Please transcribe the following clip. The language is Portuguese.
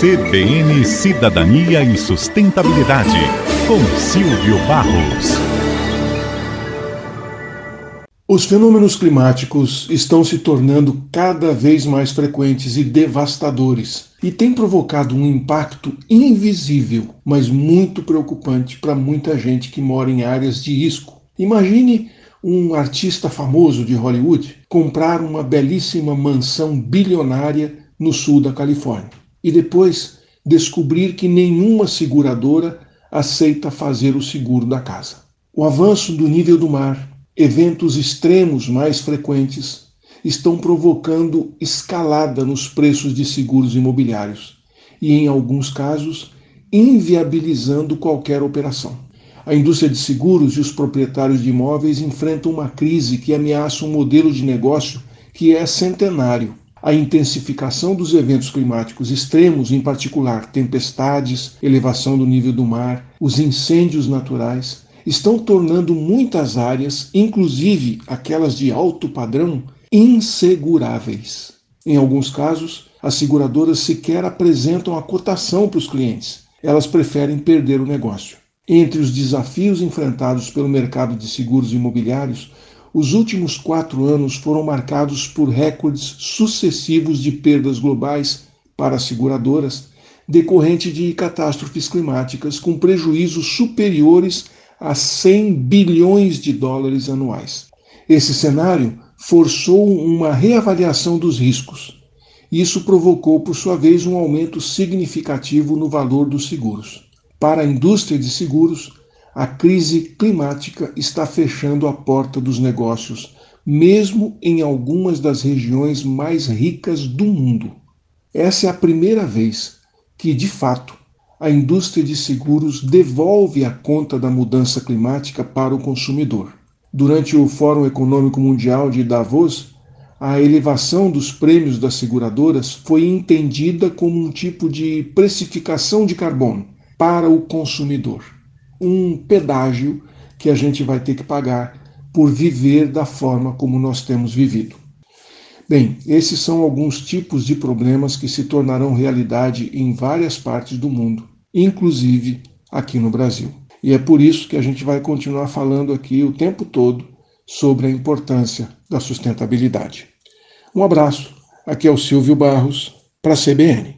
CBN Cidadania e Sustentabilidade, com Silvio Barros. Os fenômenos climáticos estão se tornando cada vez mais frequentes e devastadores e têm provocado um impacto invisível, mas muito preocupante para muita gente que mora em áreas de risco. Imagine um artista famoso de Hollywood comprar uma belíssima mansão bilionária no sul da Califórnia e depois descobrir que nenhuma seguradora aceita fazer o seguro da casa. O avanço do nível do mar, eventos extremos mais frequentes, estão provocando escalada nos preços de seguros imobiliários e, em alguns casos, inviabilizando qualquer operação. A indústria de seguros e os proprietários de imóveis enfrentam uma crise que ameaça um modelo de negócio que é centenário. A intensificação dos eventos climáticos extremos, em particular tempestades, elevação do nível do mar, os incêndios naturais, estão tornando muitas áreas, inclusive aquelas de alto padrão, inseguráveis. Em alguns casos, as seguradoras sequer apresentam a cotação para os clientes. Elas preferem perder o negócio. Entre os desafios enfrentados pelo mercado de seguros imobiliários, os últimos quatro anos foram marcados por recordes sucessivos de perdas globais para as seguradoras, decorrente de catástrofes climáticas com prejuízos superiores a 100 bilhões de dólares anuais. Esse cenário forçou uma reavaliação dos riscos. Isso provocou, por sua vez, um aumento significativo no valor dos seguros. Para a indústria de seguros, a crise climática está fechando a porta dos negócios, mesmo em algumas das regiões mais ricas do mundo. Essa é a primeira vez que, de fato, a indústria de seguros devolve a conta da mudança climática para o consumidor. Durante o Fórum Econômico Mundial de Davos, a elevação dos prêmios das seguradoras foi entendida como um tipo de precificação de carbono para o consumidor. Um pedágio que a gente vai ter que pagar por viver da forma como nós temos vivido. Bem, esses são alguns tipos de problemas que se tornarão realidade em várias partes do mundo, inclusive aqui no Brasil. E é por isso que a gente vai continuar falando aqui o tempo todo sobre a importância da sustentabilidade. Um abraço, aqui é o Silvio Barros, para a CBN.